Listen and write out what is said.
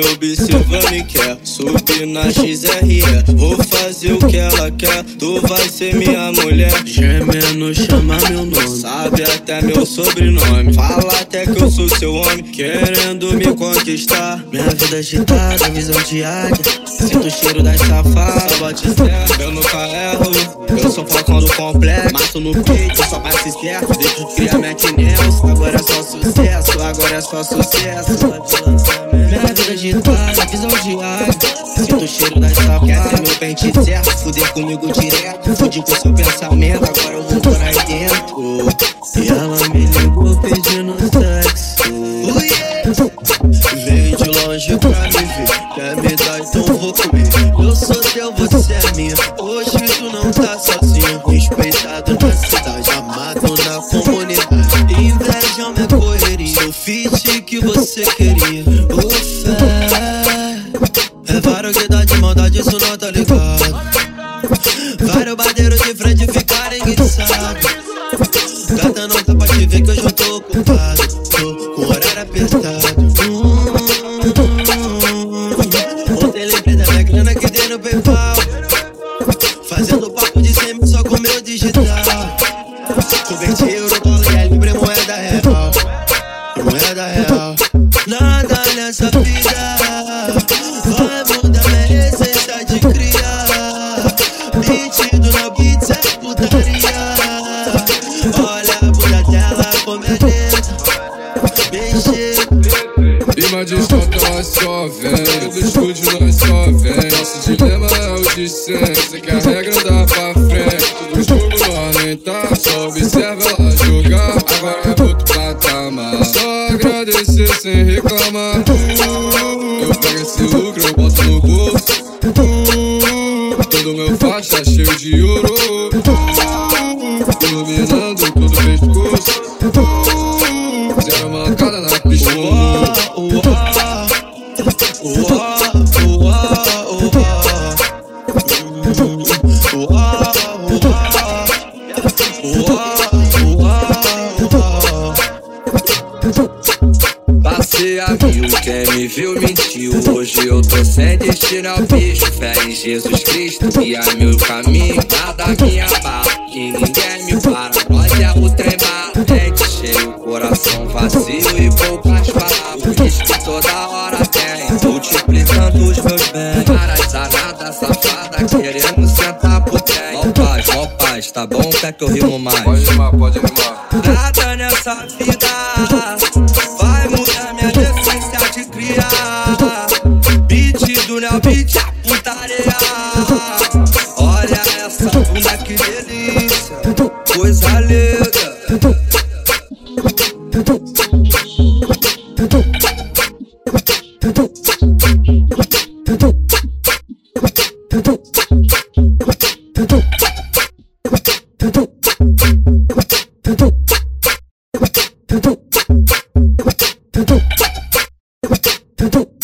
observando e quer subir na XRE. Vou fazer o que ela quer, tu vai ser minha mulher. Gemendo, chama meu nome, sabe até meu sobrenome. Fala até que eu sou seu homem, querendo me conquistar. Minha vida agitada, visão de águia. Sinto o cheiro das safadas, só bate certo. Eu nunca erro, eu sou falcão do complexo. Mato no peito, só passe certo. Deixa de criar Nelson. Agora é só sucesso, agora é só sucesso. Agitada, visão de águia. Sinto o cheiro das sapatas. Quer meu pente certo? Fuder comigo direto. Fude com seu pensamento, agora eu vou por aí dentro. E ela me ligou pedindo sexo. Oh, yeah. Veio de longe pra me ver. Quer me dar, então vou comer. Eu sou teu, você é minha. Hoje tu não tá sozinho. Respeitado na cidade, amado na comunidade. Inveja é minha correria. Sou fit que você queria. Dá de maldade, isso não tá ligado. Vários badeiros de frente ficarem guiçados. Gata não tá pra te ver que hoje eu tô ocupado. Tô com o horário apertado. Ontem lembrei da minha grana que dei no PayPal. Fazendo papo de 100 mil só com meu digital. Converti euro, ela só vem. Do estúdio, nós só vem. Nosso dilema é o de sempre. Quer a regra, dá pra frente. Tudo jogo, nós nem tá. Só observa ela jogar. Agora é outro patamar. Só agradecer sem reclamar. Uh, eu pego esse lucro, eu boto no bolso. Uh, todo meu faixa cheio de ouro. Uh, iluminando todo Passei a mil, quem me viu mentiu. Hoje eu tô sem destino ao bicho. Fé em Jesus Cristo, e a meu caminho. Nada me abala, que ninguém me para. Nós é o trem batente, cheio, coração vazio e poucas palavras. Isso que toda hora multiplicando os meus bens. Para essa nada safada, querendo sentar pro trem. Ó paz, ó paz, tá bom? Quer que eu rimo mais? Pode rimar, pode rimar. Nada nessa vida vai mudar minha essência de criar. Beat do Neo Beat, a putaria. Olha essa bunda que delícia, coisa linda. 두둑